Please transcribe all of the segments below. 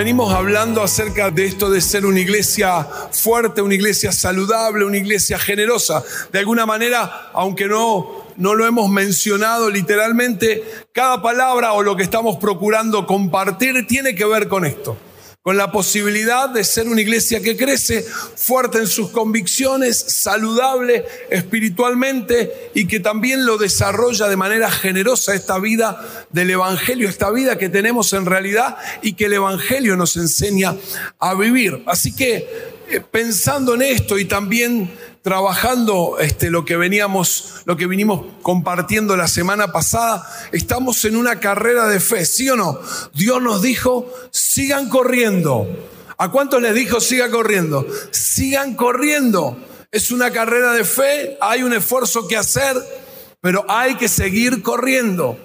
Venimos hablando acerca de esto de ser una iglesia fuerte, una iglesia saludable, una iglesia generosa. De alguna manera, aunque no, no lo hemos mencionado literalmente, cada palabra o lo que estamos procurando compartir tiene que ver con esto con la posibilidad de ser una iglesia que crece fuerte en sus convicciones, saludable espiritualmente y que también lo desarrolla de manera generosa esta vida del Evangelio, esta vida que tenemos en realidad y que el Evangelio nos enseña a vivir. Así que eh, pensando en esto y también trabajando este, lo que veníamos, lo que vinimos compartiendo la semana pasada, estamos en una carrera de fe, ¿sí o no? Dios nos dijo, sigan corriendo. ¿A cuántos les dijo, sigan corriendo? Sigan corriendo. Es una carrera de fe, hay un esfuerzo que hacer, pero hay que seguir corriendo.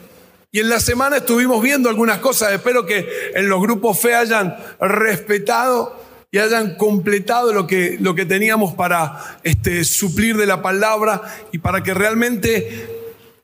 Y en la semana estuvimos viendo algunas cosas, espero que en los grupos fe hayan respetado y hayan completado lo que, lo que teníamos para este, suplir de la palabra y para que realmente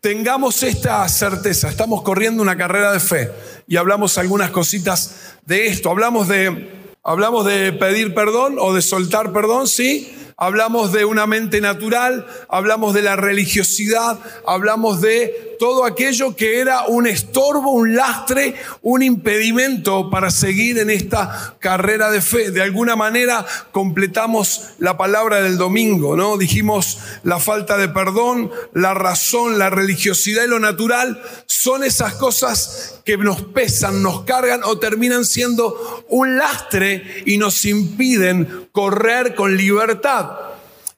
tengamos esta certeza. Estamos corriendo una carrera de fe y hablamos algunas cositas de esto. Hablamos de, hablamos de pedir perdón o de soltar perdón, sí hablamos de una mente natural, hablamos de la religiosidad, hablamos de todo aquello que era un estorbo, un lastre, un impedimento para seguir en esta carrera de fe. De alguna manera completamos la palabra del domingo, ¿no? Dijimos la falta de perdón, la razón, la religiosidad y lo natural son esas cosas que nos pesan, nos cargan o terminan siendo un lastre y nos impiden correr con libertad.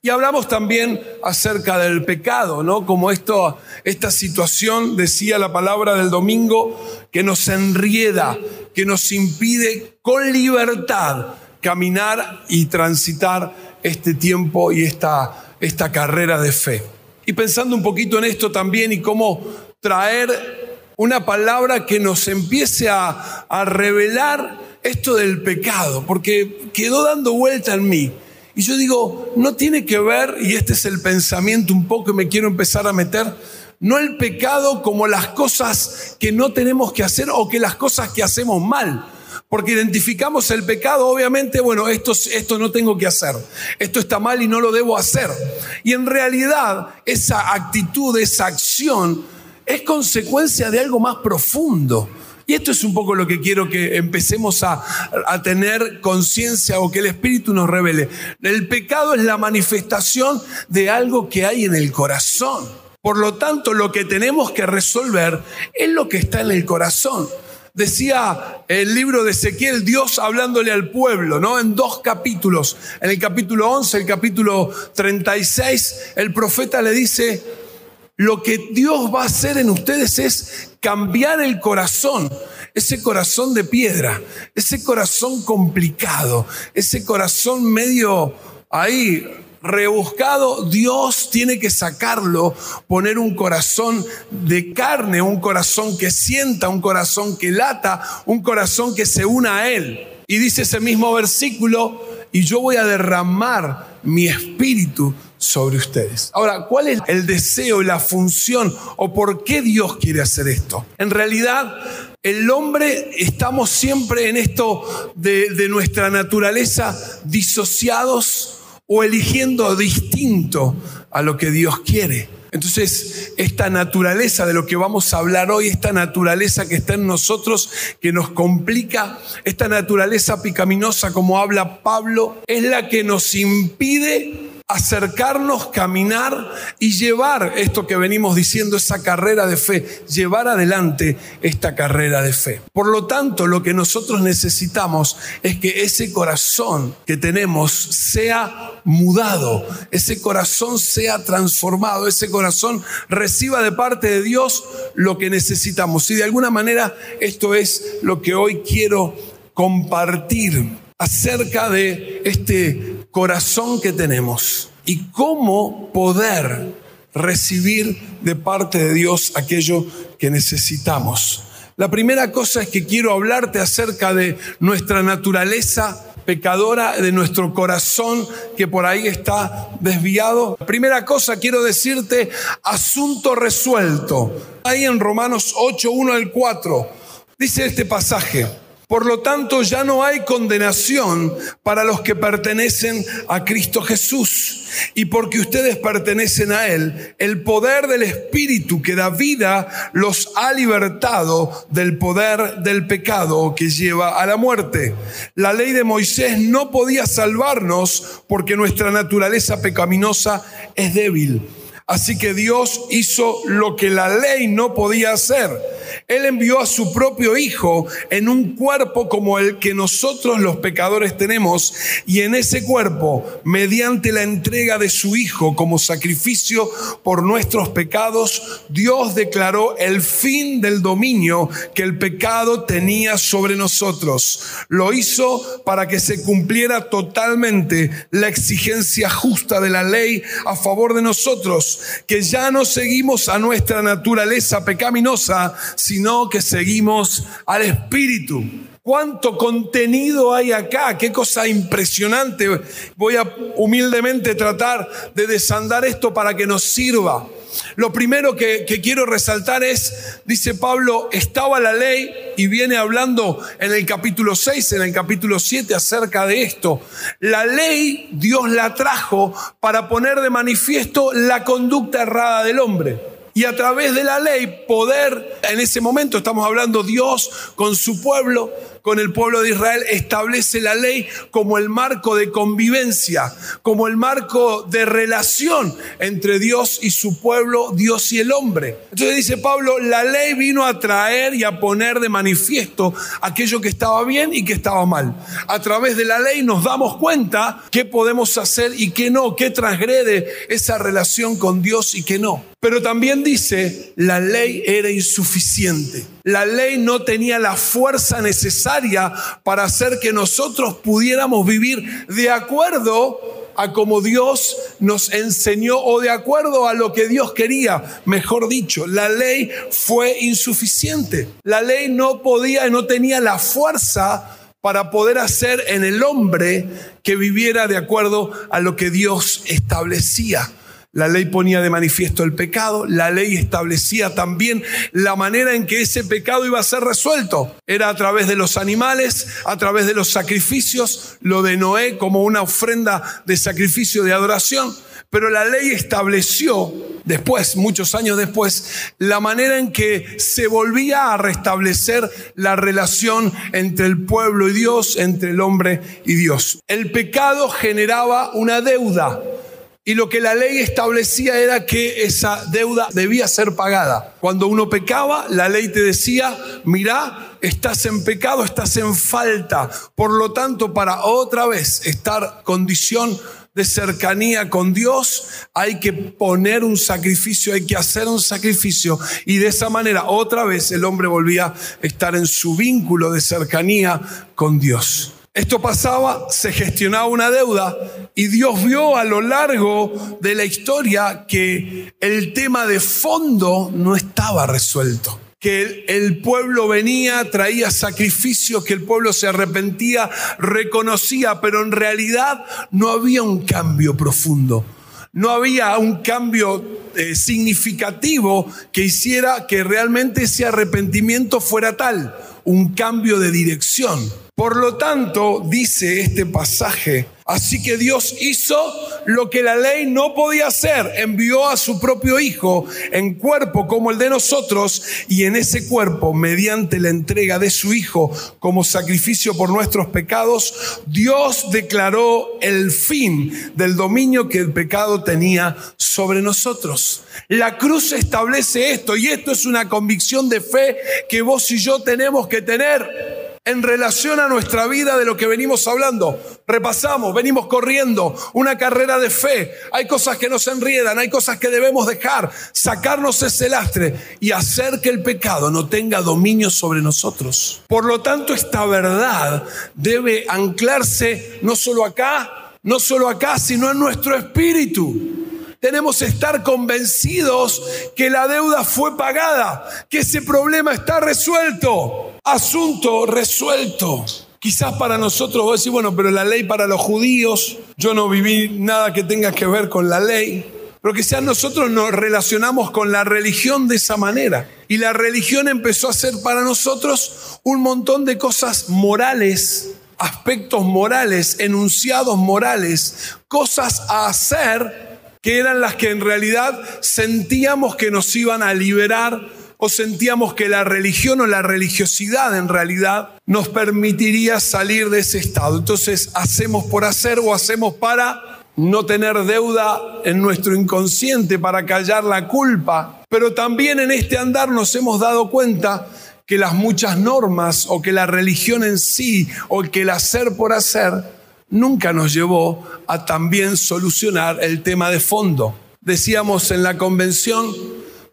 Y hablamos también acerca del pecado, ¿no? Como esto, esta situación, decía la palabra del domingo, que nos enrieda, que nos impide con libertad caminar y transitar este tiempo y esta, esta carrera de fe. Y pensando un poquito en esto también y cómo traer una palabra que nos empiece a, a revelar esto del pecado, porque quedó dando vuelta en mí. Y yo digo, no tiene que ver, y este es el pensamiento un poco que me quiero empezar a meter, no el pecado como las cosas que no tenemos que hacer o que las cosas que hacemos mal. Porque identificamos el pecado, obviamente, bueno, esto, esto no tengo que hacer, esto está mal y no lo debo hacer. Y en realidad esa actitud, esa acción es consecuencia de algo más profundo. Y esto es un poco lo que quiero que empecemos a, tener conciencia o que el Espíritu nos revele. El pecado es la manifestación de algo que hay en el corazón. Por lo tanto, lo que tenemos que resolver es lo que está en el corazón. Decía el libro de Ezequiel, Dios hablándole al pueblo, ¿no? En dos capítulos. En el capítulo 11, el capítulo 36, el profeta le dice, lo que Dios va a hacer en ustedes es cambiar el corazón, ese corazón de piedra, ese corazón complicado, ese corazón medio ahí rebuscado, Dios tiene que sacarlo, poner un corazón de carne, un corazón que sienta, un corazón que lata, un corazón que se una a Él. Y dice ese mismo versículo, y yo voy a derramar mi espíritu sobre ustedes. Ahora, ¿cuál es el deseo la función o por qué Dios quiere hacer esto? En realidad, el hombre estamos siempre en esto de, de nuestra naturaleza disociados o eligiendo distinto a lo que Dios quiere. Entonces, esta naturaleza de lo que vamos a hablar hoy, esta naturaleza que está en nosotros, que nos complica, esta naturaleza picaminosa, como habla Pablo, es la que nos impide acercarnos, caminar y llevar esto que venimos diciendo, esa carrera de fe, llevar adelante esta carrera de fe. Por lo tanto, lo que nosotros necesitamos es que ese corazón que tenemos sea mudado, ese corazón sea transformado, ese corazón reciba de parte de Dios lo que necesitamos. Y de alguna manera esto es lo que hoy quiero compartir acerca de este corazón que tenemos y cómo poder recibir de parte de Dios aquello que necesitamos. La primera cosa es que quiero hablarte acerca de nuestra naturaleza pecadora, de nuestro corazón que por ahí está desviado. La primera cosa quiero decirte, asunto resuelto. Ahí en Romanos 8, 1 al 4, dice este pasaje. Por lo tanto, ya no hay condenación para los que pertenecen a Cristo Jesús. Y porque ustedes pertenecen a Él, el poder del Espíritu que da vida los ha libertado del poder del pecado que lleva a la muerte. La ley de Moisés no podía salvarnos porque nuestra naturaleza pecaminosa es débil. Así que Dios hizo lo que la ley no podía hacer. Él envió a su propio Hijo en un cuerpo como el que nosotros los pecadores tenemos y en ese cuerpo, mediante la entrega de su Hijo como sacrificio por nuestros pecados, Dios declaró el fin del dominio que el pecado tenía sobre nosotros. Lo hizo para que se cumpliera totalmente la exigencia justa de la ley a favor de nosotros que ya no seguimos a nuestra naturaleza pecaminosa, sino que seguimos al Espíritu. ¿Cuánto contenido hay acá? Qué cosa impresionante. Voy a humildemente tratar de desandar esto para que nos sirva. Lo primero que, quiero resaltar es, dice Pablo, estaba la ley y viene hablando en el capítulo 6, en el capítulo 7 acerca de esto. La ley Dios la trajo para poner de manifiesto la conducta errada del hombre y a través de la ley poder, en ese momento estamos hablando Dios con su pueblo, con el pueblo de Israel, establece la ley como el marco de convivencia, como el marco de relación entre Dios y su pueblo, Dios y el hombre. Entonces dice Pablo, la ley vino a traer y a poner de manifiesto aquello que estaba bien y que estaba mal. A través de la ley nos damos cuenta qué podemos hacer y qué no, qué transgrede esa relación con Dios y qué no. Pero también dice, la ley era insuficiente. La ley no tenía la fuerza necesaria para hacer que nosotros pudiéramos vivir de acuerdo a como Dios nos enseñó o de acuerdo a lo que Dios quería. Mejor dicho, la ley fue insuficiente. La ley no podía, no tenía la fuerza para poder hacer en el hombre que viviera de acuerdo a lo que Dios establecía. La ley ponía de manifiesto el pecado, la ley establecía también la manera en que ese pecado iba a ser resuelto. Era a través de los animales, a través de los sacrificios, lo de Noé como una ofrenda de sacrificio de adoración. Pero la ley estableció después, muchos años después, la manera en que se volvía a restablecer la relación entre el pueblo y Dios, entre el hombre y Dios. El pecado generaba una deuda y lo que la ley establecía era que esa deuda debía ser pagada. Cuando uno pecaba, la ley te decía, mira, estás en pecado, estás en falta. Por lo tanto, para otra vez estar condición de cercanía con Dios, hay que poner un sacrificio, hay que hacer un sacrificio. Y de esa manera, otra vez el hombre volvía a estar en su vínculo de cercanía con Dios. Esto pasaba, se gestionaba una deuda y Dios vio a lo largo de la historia que el tema de fondo no estaba resuelto. Que el pueblo venía, traía sacrificios, que el pueblo se arrepentía, reconocía, pero en realidad no había un cambio profundo. No había un cambio eh, significativo que hiciera que realmente ese arrepentimiento fuera tal, un cambio de dirección. Por lo tanto, dice este pasaje, así que Dios hizo lo que la ley no podía hacer, envió a su propio Hijo en cuerpo como el de nosotros y en ese cuerpo, mediante la entrega de su Hijo como sacrificio por nuestros pecados, Dios declaró el fin del dominio que el pecado tenía sobre nosotros. La cruz establece esto y esto es una convicción de fe que vos y yo tenemos que tener en relación a nuestra vida de lo que venimos hablando. Repasamos, venimos corriendo una carrera de fe. Hay cosas que nos enriedan, hay cosas que debemos dejar, sacarnos ese lastre y hacer que el pecado no tenga dominio sobre nosotros. Por lo tanto, esta verdad debe anclarse no solo acá, no solo acá, sino en nuestro espíritu. Tenemos que estar convencidos que la deuda fue pagada, que ese problema está resuelto asunto resuelto. Quizás para nosotros vos decís, bueno, pero la ley para los judíos, yo no viví nada que tenga que ver con la ley. Pero quizás nosotros nos relacionamos con la religión de esa manera. Y la religión empezó a ser para nosotros un montón de cosas morales, aspectos morales, enunciados morales, cosas a hacer que eran las que en realidad sentíamos que nos iban a liberar o sentíamos que la religión o la religiosidad en realidad nos permitiría salir de ese estado. Entonces hacemos por hacer o hacemos para no tener deuda en nuestro inconsciente, para callar la culpa. Pero también en este andar nos hemos dado cuenta que las muchas normas o que la religión en sí o que el hacer por hacer nunca nos llevó a también solucionar el tema de fondo. Decíamos en la convención,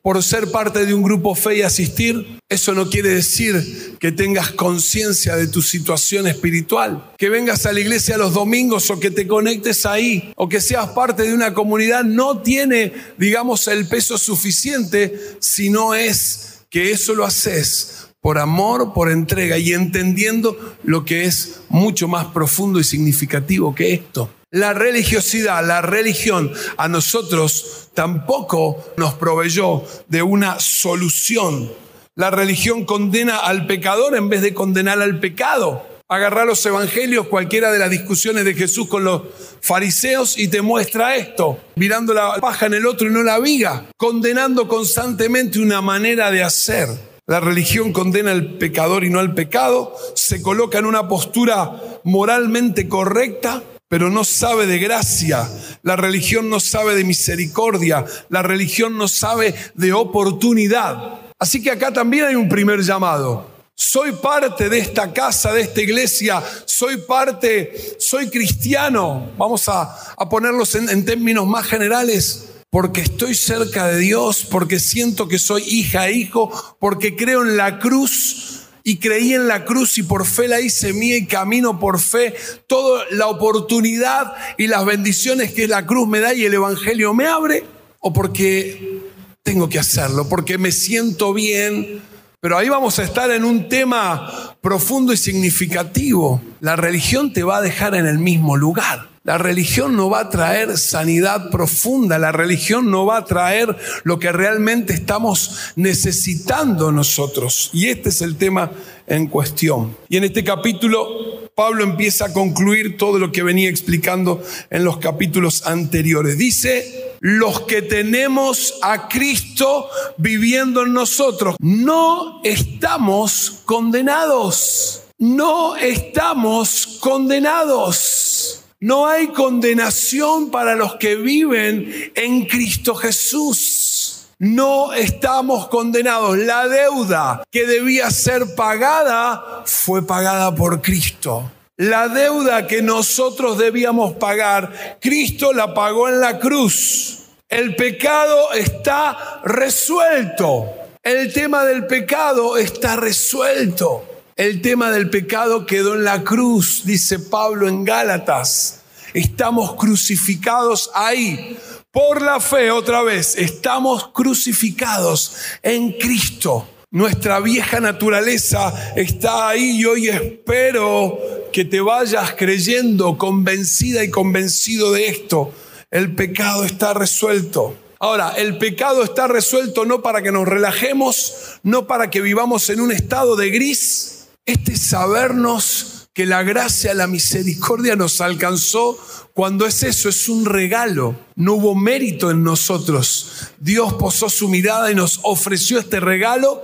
por ser parte de un grupo fe y asistir, eso no quiere decir que tengas conciencia de tu situación espiritual, que vengas a la iglesia los domingos o que te conectes ahí o que seas parte de una comunidad no tiene, digamos, el peso suficiente si no es que eso lo haces por amor, por entrega y entendiendo lo que es mucho más profundo y significativo que esto. La religiosidad, la religión a nosotros tampoco nos proveyó de una solución. La religión condena al pecador en vez de condenar al pecado. Agarrar los evangelios, cualquiera de las discusiones de Jesús con los fariseos y te muestra esto, mirando la paja en el otro y no la viga, condenando constantemente una manera de hacer. La religión condena al pecador y no al pecado, se coloca en una postura moralmente correcta, pero no sabe de gracia. La religión no sabe de misericordia. La religión no sabe de oportunidad. Así que acá también hay un primer llamado. Soy parte de esta casa, de esta iglesia, soy parte, soy cristiano. Vamos a, ponerlos en, en términos más generales porque estoy cerca de Dios, porque siento que soy hija e hijo, porque creo en la cruz y creí en la cruz y por fe la hice mía y camino por fe. Toda la oportunidad y las bendiciones que la cruz me da y el Evangelio me abre, o porque tengo que hacerlo, porque me siento bien. Pero ahí vamos a estar en un tema profundo y significativo. La religión te va a dejar en el mismo lugar. La religión no va a traer sanidad profunda, la religión no va a traer lo que realmente estamos necesitando nosotros. Y este es el tema en cuestión. Y en este capítulo Pablo empieza a concluir todo lo que venía explicando en los capítulos anteriores. Dice, los que tenemos a Cristo viviendo en nosotros, no estamos condenados. No estamos condenados. No hay condenación para los que viven en Cristo Jesús. No estamos condenados. La deuda que debía ser pagada fue pagada por Cristo. La deuda que nosotros debíamos pagar, Cristo la pagó en la cruz. El pecado está resuelto. El tema del pecado está resuelto. El tema del pecado quedó en la cruz, dice Pablo en Gálatas. Estamos crucificados ahí. Por la fe, otra vez, estamos crucificados en Cristo. Nuestra vieja naturaleza está ahí y hoy espero que te vayas creyendo, convencida y convencido de esto. El pecado está resuelto. Ahora, el pecado está resuelto no para que nos relajemos, no para que vivamos en un estado de gris, este sabernos que la gracia, la misericordia nos alcanzó, cuando es eso, es un regalo. No hubo mérito en nosotros. Dios posó su mirada y nos ofreció este regalo.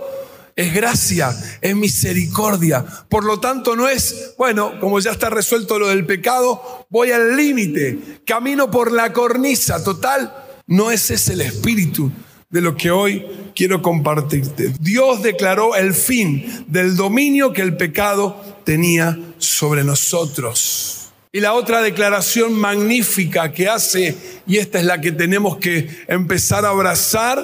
Es gracia, es misericordia. Por lo tanto, no es, bueno, como ya está resuelto lo del pecado, voy al límite, camino por la cornisa. Total, no es ese el espíritu de lo que hoy quiero compartirte. Dios declaró el fin del dominio que el pecado tenía sobre nosotros. Y la otra declaración magnífica que hace, y esta es la que tenemos que empezar a abrazar,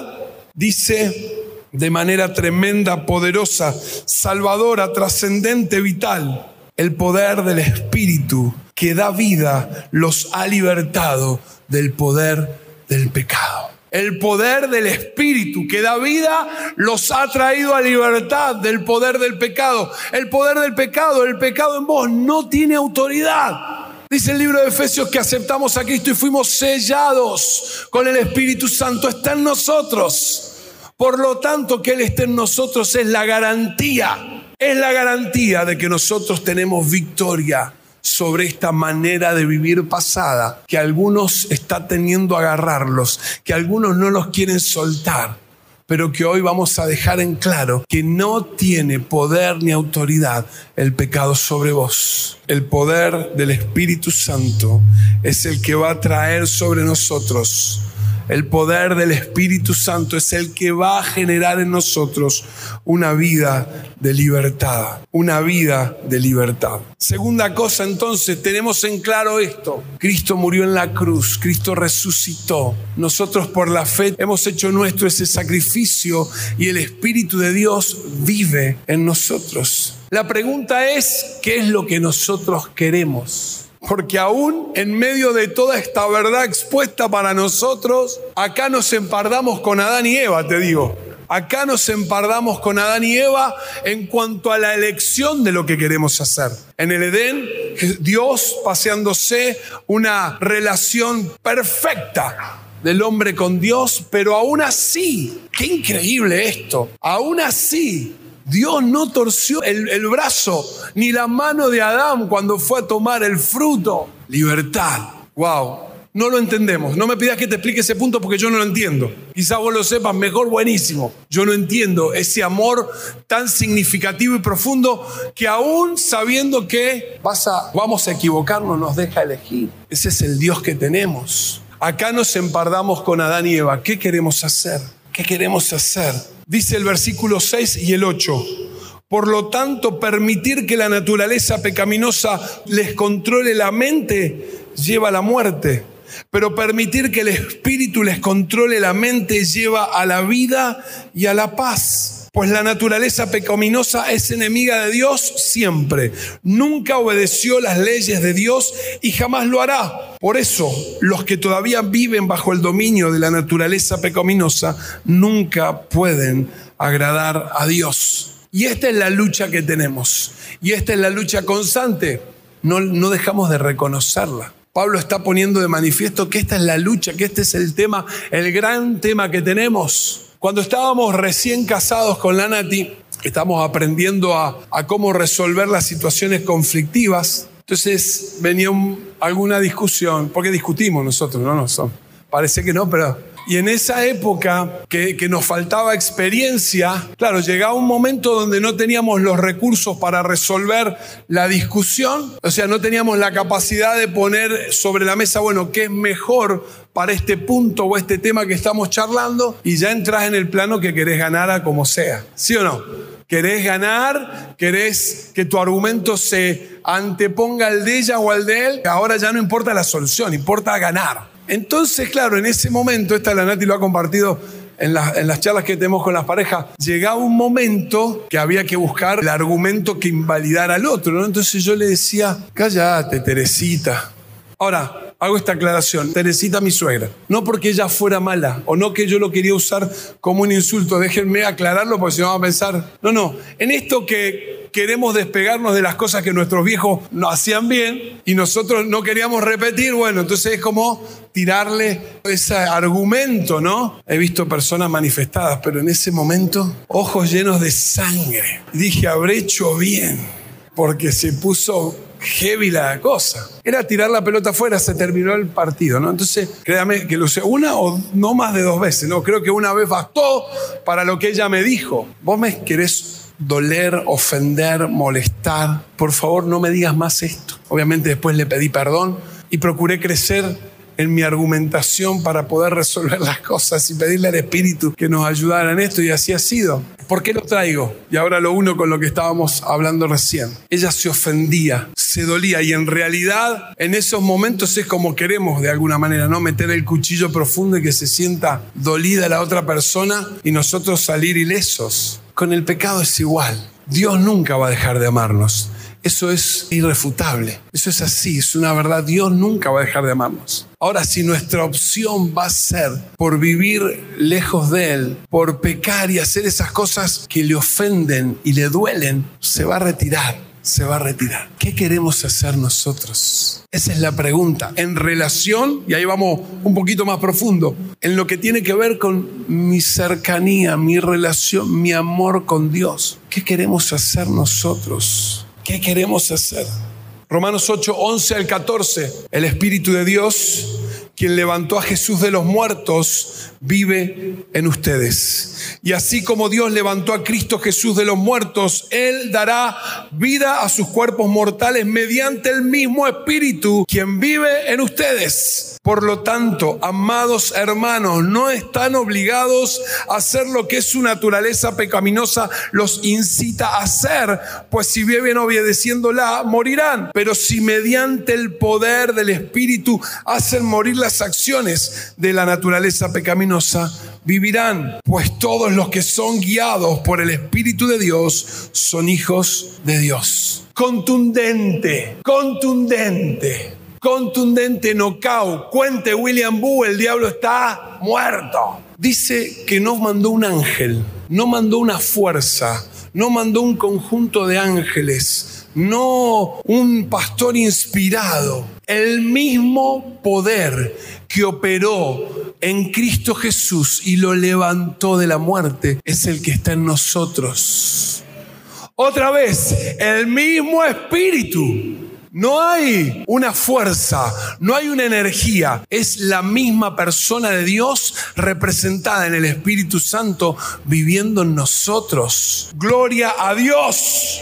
dice de manera tremenda, poderosa, salvadora, trascendente, vital, el poder del Espíritu que da vida los ha libertado del poder del pecado. El poder del Espíritu que da vida los ha traído a libertad del poder del pecado. El poder del pecado, el pecado en vos no tiene autoridad. Dice el libro de Efesios que aceptamos a Cristo y fuimos sellados con el Espíritu Santo. Está en nosotros. Por lo tanto, que Él esté en nosotros es la garantía. Es la garantía de que nosotros tenemos victoria sobre esta manera de vivir pasada que algunos está teniendo a agarrarlos, que algunos no los quieren soltar pero que hoy vamos a dejar en claro que no tiene poder ni autoridad el pecado sobre vos. El poder del Espíritu Santo es el que va a traer sobre nosotros el poder del Espíritu Santo es el que va a generar en nosotros una vida de libertad, una vida de libertad. Segunda cosa entonces, tenemos en claro esto. Cristo murió en la cruz, Cristo resucitó. Nosotros por la fe hemos hecho nuestro ese sacrificio y el Espíritu de Dios vive en nosotros. La pregunta es, ¿qué es lo que nosotros queremos? Porque aún en medio de toda esta verdad expuesta para nosotros, acá nos empardamos con Adán y Eva, te digo. Acá nos empardamos con Adán y Eva en cuanto a la elección de lo que queremos hacer. En el Edén, Dios paseándose una relación perfecta del hombre con Dios, pero aún así, qué increíble esto, aún así Dios no torció el, brazo ni la mano de Adán cuando fue a tomar el fruto. Libertad. Wow. No lo entendemos. No me pidas que te explique ese punto porque yo no lo entiendo. Quizá vos lo sepas mejor, buenísimo. Yo no entiendo ese amor tan significativo y profundo que aún sabiendo que vas a, vamos a equivocarnos, nos deja elegir. Ese es el Dios que tenemos. Acá nos empardamos con Adán y Eva. ¿Qué queremos hacer? ¿Qué queremos hacer? Dice el versículo 6 y el 8. Por lo tanto, permitir que la naturaleza pecaminosa les controle la mente lleva a la muerte. Pero permitir que el espíritu les controle la mente lleva a la vida y a la paz. Pues la naturaleza pecaminosa es enemiga de Dios siempre. Nunca obedeció las leyes de Dios y jamás lo hará. Por eso, los que todavía viven bajo el dominio de la naturaleza pecaminosa nunca pueden agradar a Dios. Y esta es la lucha que tenemos. Y esta es la lucha constante. No, no dejamos de reconocerla. Pablo está poniendo de manifiesto que esta es la lucha, que este es el tema, el gran tema que tenemos. Cuando estábamos recién casados con la Nati, estamos aprendiendo a, cómo resolver las situaciones conflictivas. Entonces venía alguna discusión, porque discutimos nosotros, ¿no? no parece que no, pero y en esa época que, nos faltaba experiencia, claro, llegaba un momento donde no teníamos los recursos para resolver la discusión, o sea, no teníamos la capacidad de poner sobre la mesa, bueno, ¿qué es mejor para este punto o este tema que estamos charlando? Y ya entras en el plano que querés ganar a como sea, ¿sí o no? ¿Querés ganar? ¿Querés que tu argumento se anteponga al de ella o al de él? Ahora ya no importa la solución, importa ganar. Entonces, claro, en ese momento, esta la Nati lo ha compartido en, las charlas que tenemos con las parejas, llegaba un momento que había que buscar el argumento que invalidara al otro. Entonces yo le decía, cállate, Teresita. Ahora, hago esta aclaración, Teresita mi suegra, no porque ella fuera mala o no que yo lo quería usar como un insulto, déjenme aclararlo porque si no van a pensar, no, no, en esto que queremos despegarnos de las cosas que nuestros viejos no hacían bien y nosotros no queríamos repetir, bueno, entonces es como tirarle ese argumento, ¿no? He visto personas manifestadas, pero en ese momento, ojos llenos de sangre. Dije, habré hecho bien, porque se puso heavy la cosa. Era tirar la pelota afuera, se terminó el partido, ¿no? Entonces, créame que lo sé una o no más de dos veces, ¿no? Creo que una vez bastó para lo que ella me dijo. Vos me querés doler, ofender, molestar. Por favor, no me digas más esto. Obviamente después le pedí perdón y procuré crecer en mi argumentación para poder resolver las cosas y pedirle al Espíritu que nos ayudara en esto y así ha sido. ¿Por qué lo traigo? Y ahora lo uno con lo que estábamos hablando recién. Ella se ofendía, se dolía y en realidad en esos momentos es como queremos de alguna manera, ¿no? Meter el cuchillo profundo y que se sienta dolida la otra persona y nosotros salir ilesos. Con el pecado es igual. Dios nunca va a dejar de amarnos. Eso es irrefutable. Eso es así, es una verdad. Dios nunca va a dejar de amarnos. Ahora, si nuestra opción va a ser por vivir lejos de Él, por pecar y hacer esas cosas que le ofenden y le duelen, se va a retirar. Se va a retirar. ¿Qué queremos hacer nosotros? Esa es la pregunta. En relación, y ahí vamos un poquito más profundo, en lo que tiene que ver con mi cercanía, mi relación, mi amor con Dios. ¿Qué queremos hacer nosotros? ¿Qué queremos hacer? Romanos 8, 11 al 14. El Espíritu de Dios quien levantó a Jesús de los muertos, vive en ustedes. Y así como Dios levantó a Cristo Jesús de los muertos, Él dará vida a sus cuerpos mortales mediante el mismo Espíritu, quien vive en ustedes. Por lo tanto, amados hermanos, no están obligados a hacer lo que su naturaleza pecaminosa los incita a hacer, pues si viven obedeciéndola, morirán. Pero si mediante el poder del Espíritu hacen morir las acciones de la naturaleza pecaminosa, vivirán. Pues todos los que son guiados por el Espíritu de Dios son hijos de Dios. Contundente, contundente contundente knockout. Cuente William Boo, el diablo está muerto. Dice que no mandó un ángel, no mandó una fuerza, no mandó un conjunto de ángeles, no un pastor inspirado. El mismo poder que operó en Cristo Jesús y lo levantó de la muerte es el que está en nosotros. Otra vez, el mismo espíritu no hay una fuerza, no hay una energía. Es la misma persona de Dios representada en el Espíritu Santo viviendo en nosotros. Gloria a Dios.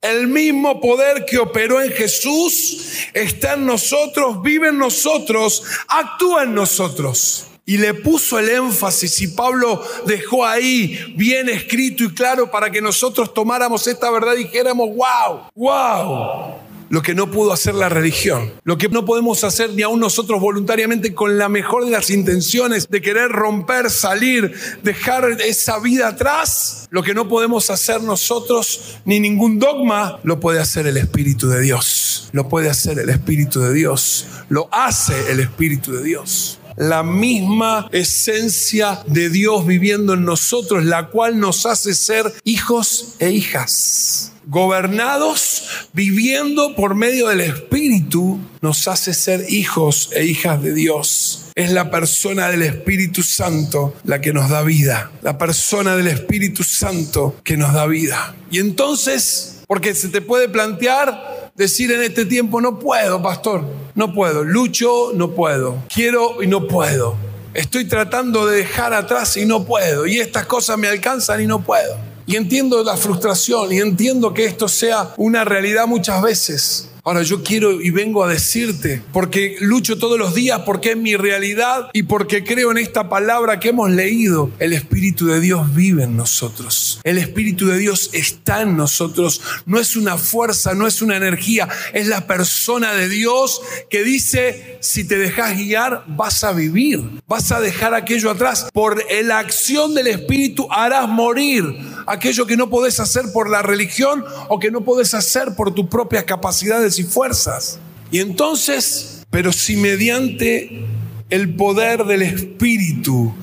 El mismo poder que operó en Jesús está en nosotros, vive en nosotros, actúa en nosotros. Y le puso el énfasis y Pablo dejó ahí bien escrito y claro para que nosotros tomáramos esta verdad y dijéramos, wow, wow lo que no pudo hacer la religión, lo que no podemos hacer ni aún nosotros voluntariamente con la mejor de las intenciones de querer romper, salir, dejar esa vida atrás, lo que no podemos hacer nosotros ni ningún dogma, lo puede hacer el Espíritu de Dios, lo puede hacer el Espíritu de Dios, lo hace el Espíritu de Dios. La misma esencia de Dios viviendo en nosotros, la cual nos hace ser hijos e hijas gobernados, viviendo por medio del Espíritu, nos hace ser hijos e hijas de Dios. Es la persona del Espíritu Santo la que nos da vida. La persona del Espíritu Santo que nos da vida. Y entonces, porque se te puede plantear decir en este tiempo, no puedo, pastor, no puedo, lucho, no puedo, quiero y no puedo. Estoy tratando de dejar atrás y no puedo. Y estas cosas me alcanzan y no puedo. Y entiendo la frustración y entiendo que esto sea una realidad muchas veces. Ahora yo quiero y vengo a decirte, porque lucho todos los días, porque es mi realidad y porque creo en esta palabra que hemos leído, el Espíritu de Dios vive en nosotros. El Espíritu de Dios está en nosotros. No es una fuerza, no es una energía, es la persona de Dios que dice, si te dejas guiar, vas a vivir, vas a dejar aquello atrás. Por la acción del Espíritu harás morir aquello que no podés hacer por la religión o que no podés hacer por tus propias capacidades y fuerzas. Y entonces, pero si mediante el poder del Espíritu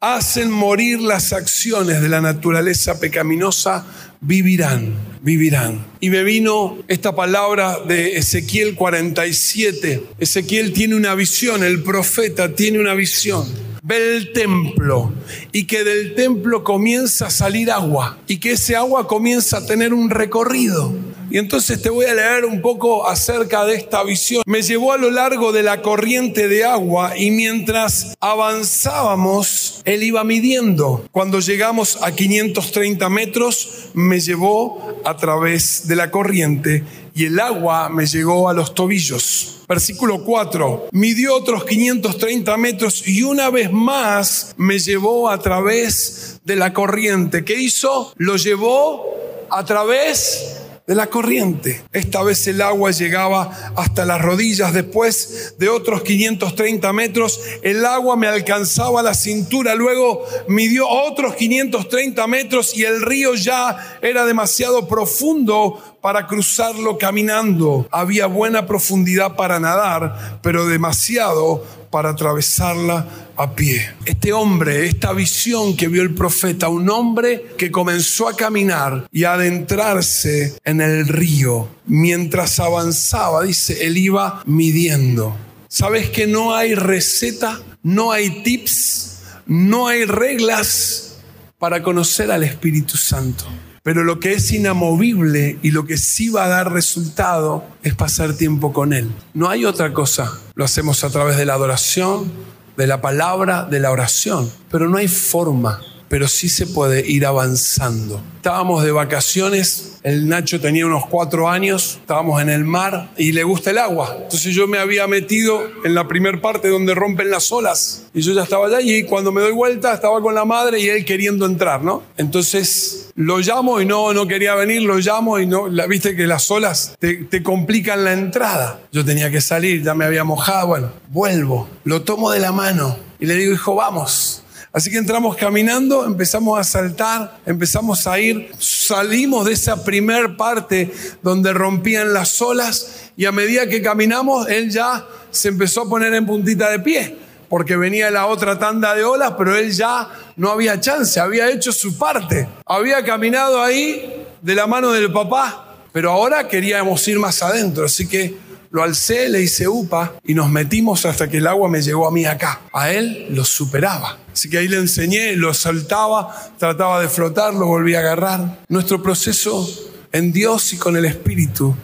hacen morir las acciones de la naturaleza pecaminosa, vivirán, vivirán. Y me vino esta palabra de Ezequiel 47. Ezequiel tiene una visión, el profeta tiene una visión ve el templo y que del templo comienza a salir agua y que ese agua comienza a tener un recorrido. Y entonces te voy a leer un poco acerca de esta visión. Me llevó a lo largo de la corriente de agua y mientras avanzábamos, él iba midiendo. Cuando llegamos a 530 metros, me llevó a través de la corriente y el agua me llegó a los tobillos. Versículo 4, midió otros 530 metros y una vez más me llevó a través de la corriente. ¿Qué hizo? Lo llevó a través de la corriente. Esta vez el agua llegaba hasta las rodillas. Después de otros 530 metros, el agua me alcanzaba la cintura. Luego midió otros 530 metros y el río ya era demasiado profundo para cruzarlo caminando. Había buena profundidad para nadar, pero demasiado para atravesarla a pie. Este hombre, esta visión que vio el profeta, un hombre que comenzó a caminar y a adentrarse en el río. Mientras avanzaba, dice, él iba midiendo. ¿Sabes que no hay receta? No hay tips, no hay reglas para conocer al Espíritu Santo. Pero lo que es inamovible y lo que sí va a dar resultado es pasar tiempo con Él. No hay otra cosa. Lo hacemos a través de la adoración, de la palabra, de la oración. Pero no hay forma pero sí se puede ir avanzando. Estábamos de vacaciones, el Nacho tenía unos cuatro años, estábamos en el mar y le gusta el agua. Entonces yo me había metido en la primer parte donde rompen las olas y yo ya estaba allá y cuando me doy vuelta estaba con la madre y él queriendo entrar, ¿no? Entonces lo llamo y no, no quería venir, lo llamo y no, la, viste que las olas te, te complican la entrada. Yo tenía que salir, ya me había mojado, bueno, vuelvo, lo tomo de la mano y le digo, hijo, vamos. Así que entramos caminando, empezamos a saltar, empezamos a ir, salimos de esa primer parte donde rompían las olas y a medida que caminamos, él ya se empezó a poner en puntita de pie, porque venía la otra tanda de olas, pero él ya no había chance, había hecho su parte, había caminado ahí de la mano del papá, pero ahora queríamos ir más adentro, así que lo alcé, le hice upa y nos metimos hasta que el agua me llegó a mí acá. A él lo superaba. Así que ahí le enseñé, lo saltaba, trataba de flotar, lo volví a agarrar. Nuestro proceso en Dios y con el Espíritu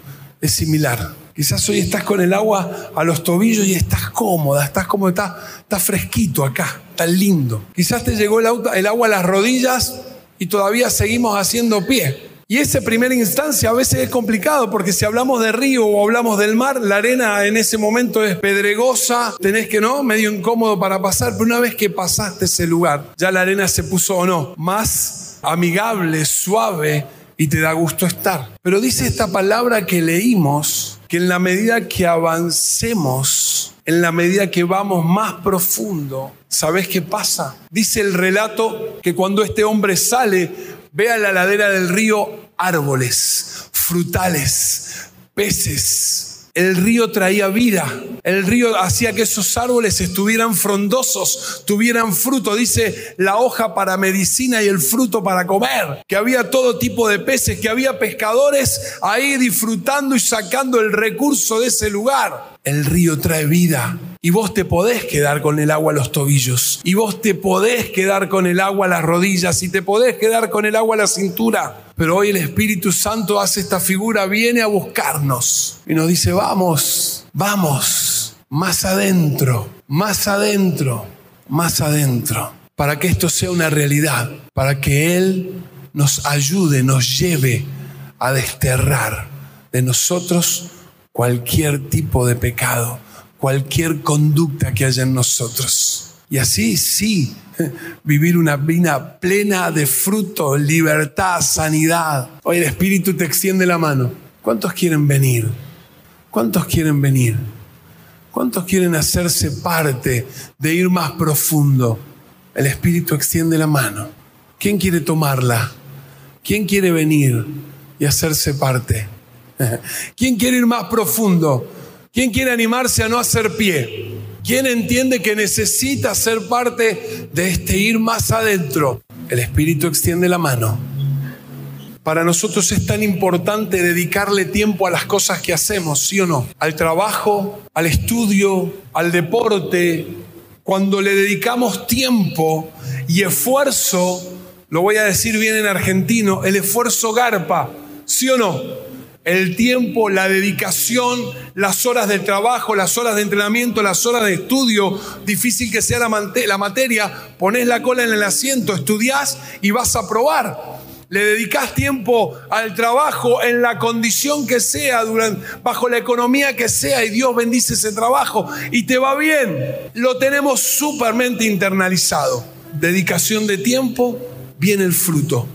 es similar. Quizás hoy estás con el agua a los tobillos y estás cómoda, estás como está, está fresquito acá, tan lindo. Quizás te llegó el agua a las rodillas y todavía seguimos haciendo pie. Y esa primera instancia a veces es complicado porque si hablamos de río o hablamos del mar, la arena en ese momento es pedregosa, tenés que, ¿no? Medio incómodo para pasar, pero una vez que pasaste ese lugar, ya la arena se puso o no, más amigable, suave y te da gusto estar. Pero dice esta palabra que leímos, que en la medida que avancemos, en la medida que vamos más profundo, ¿sabes qué pasa? Dice el relato que cuando este hombre sale, Ve a la ladera del río árboles, frutales, peces. El río traía vida. El río hacía que esos árboles estuvieran frondosos, tuvieran fruto. Dice la hoja para medicina y el fruto para comer. Que había todo tipo de peces, que había pescadores ahí disfrutando y sacando el recurso de ese lugar. El río trae vida. Y vos te podés quedar con el agua a los tobillos. Y vos te podés quedar con el agua a las rodillas. Y te podés quedar con el agua a la cintura. Pero hoy el Espíritu Santo hace esta figura, viene a buscarnos. Y nos dice, vamos, vamos, más adentro, más adentro, más adentro. Para que esto sea una realidad. Para que Él nos ayude, nos lleve a desterrar de nosotros cualquier tipo de pecado cualquier conducta que haya en nosotros. Y así sí, vivir una vida plena de fruto, libertad, sanidad. Hoy el Espíritu te extiende la mano. ¿Cuántos quieren venir? ¿Cuántos quieren venir? ¿Cuántos quieren hacerse parte de ir más profundo? El Espíritu extiende la mano. ¿Quién quiere tomarla? ¿Quién quiere venir y hacerse parte? ¿Quién quiere ir más profundo? ¿Quién quiere animarse a no hacer pie? ¿Quién entiende que necesita ser parte de este ir más adentro? El Espíritu extiende la mano. Para nosotros es tan importante dedicarle tiempo a las cosas que hacemos, ¿sí o no? Al trabajo, al estudio, al deporte. Cuando le dedicamos tiempo y esfuerzo, lo voy a decir bien en argentino, el esfuerzo garpa, ¿sí o no? El tiempo, la dedicación, las horas de trabajo, las horas de entrenamiento, las horas de estudio, difícil que sea la, materia, pones la cola en el asiento, estudias y vas a probar. Le dedicas tiempo al trabajo en la condición que sea, bajo la economía que sea, y Dios bendice ese trabajo y te va bien. Lo tenemos supermente internalizado. Dedicación de tiempo, viene el fruto.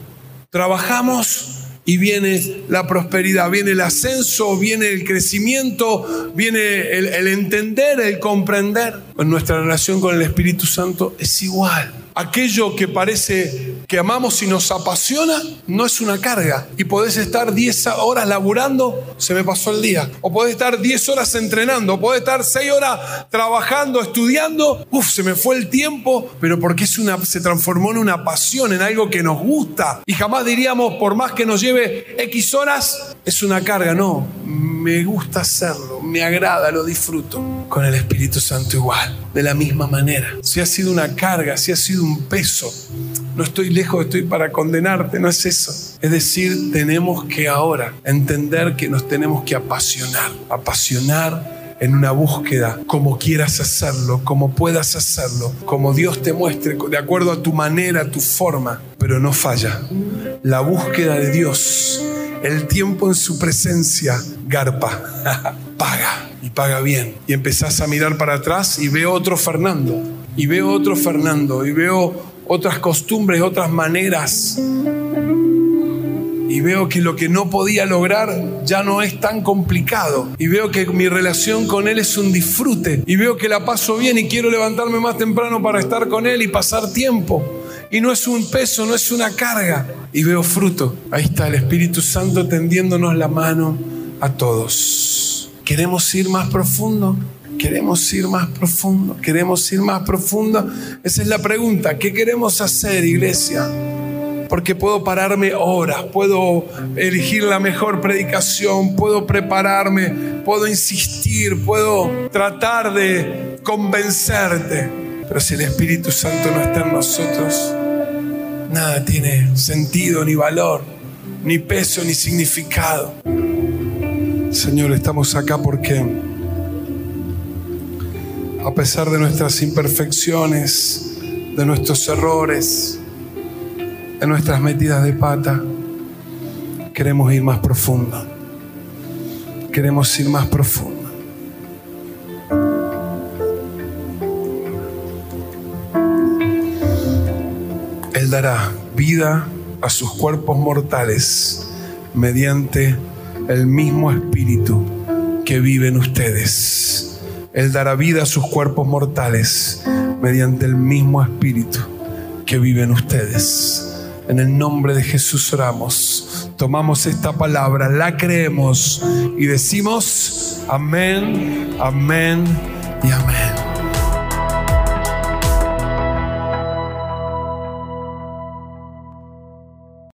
Trabajamos y viene la prosperidad, viene el ascenso, viene el crecimiento, viene el, entender, el comprender. En nuestra relación con el Espíritu Santo es igual. Aquello que parece que amamos y nos apasiona no es una carga. Y podés estar 10 horas laburando, se me pasó el día. O podés estar 10 horas entrenando, o podés estar 6 horas trabajando, estudiando. Uf, se me fue el tiempo, pero porque es una, se transformó en una pasión, en algo que nos gusta. Y jamás diríamos, por más que nos lleve X horas, es una carga. No, me gusta hacerlo, me agrada, lo disfruto. Con el Espíritu Santo igual, de la misma manera. Si ha sido una carga, si ha sido un peso, no estoy lejos, estoy para condenarte, no es eso. Es decir, tenemos que ahora entender que nos tenemos que apasionar, apasionar en una búsqueda, como quieras hacerlo, como puedas hacerlo, como Dios te muestre, de acuerdo a tu manera, a tu forma, pero no falla. La búsqueda de Dios el tiempo en su presencia garpa, paga y paga bien. Y empezás a mirar para atrás y veo otro Fernando, y veo otro Fernando, y veo otras costumbres, otras maneras. Y veo que lo que no podía lograr ya no es tan complicado. Y veo que mi relación con Él es un disfrute. Y veo que la paso bien y quiero levantarme más temprano para estar con Él y pasar tiempo y no es un peso, no es una carga. Y veo fruto. Ahí está el Espíritu Santo tendiéndonos la mano a todos. ¿Queremos ir más profundo? ¿Queremos ir más profundo? ¿Queremos ir más profundo? Esa es la pregunta. ¿Qué queremos hacer, iglesia? Porque puedo pararme horas, puedo elegir la mejor predicación, puedo prepararme, puedo insistir, puedo tratar de convencerte. Pero si el Espíritu Santo no está en nosotros, nada tiene sentido, ni valor, ni peso, ni significado. Señor, estamos acá porque a pesar de nuestras imperfecciones, de nuestros errores, de nuestras metidas de pata, queremos ir más profundo. Queremos ir más profundo. Él dará vida a sus cuerpos mortales mediante el mismo espíritu que vive en ustedes. Él dará vida a sus cuerpos mortales mediante el mismo espíritu que vive en ustedes. En el nombre de Jesús oramos. Tomamos esta palabra, la creemos y decimos amén, amén y amén.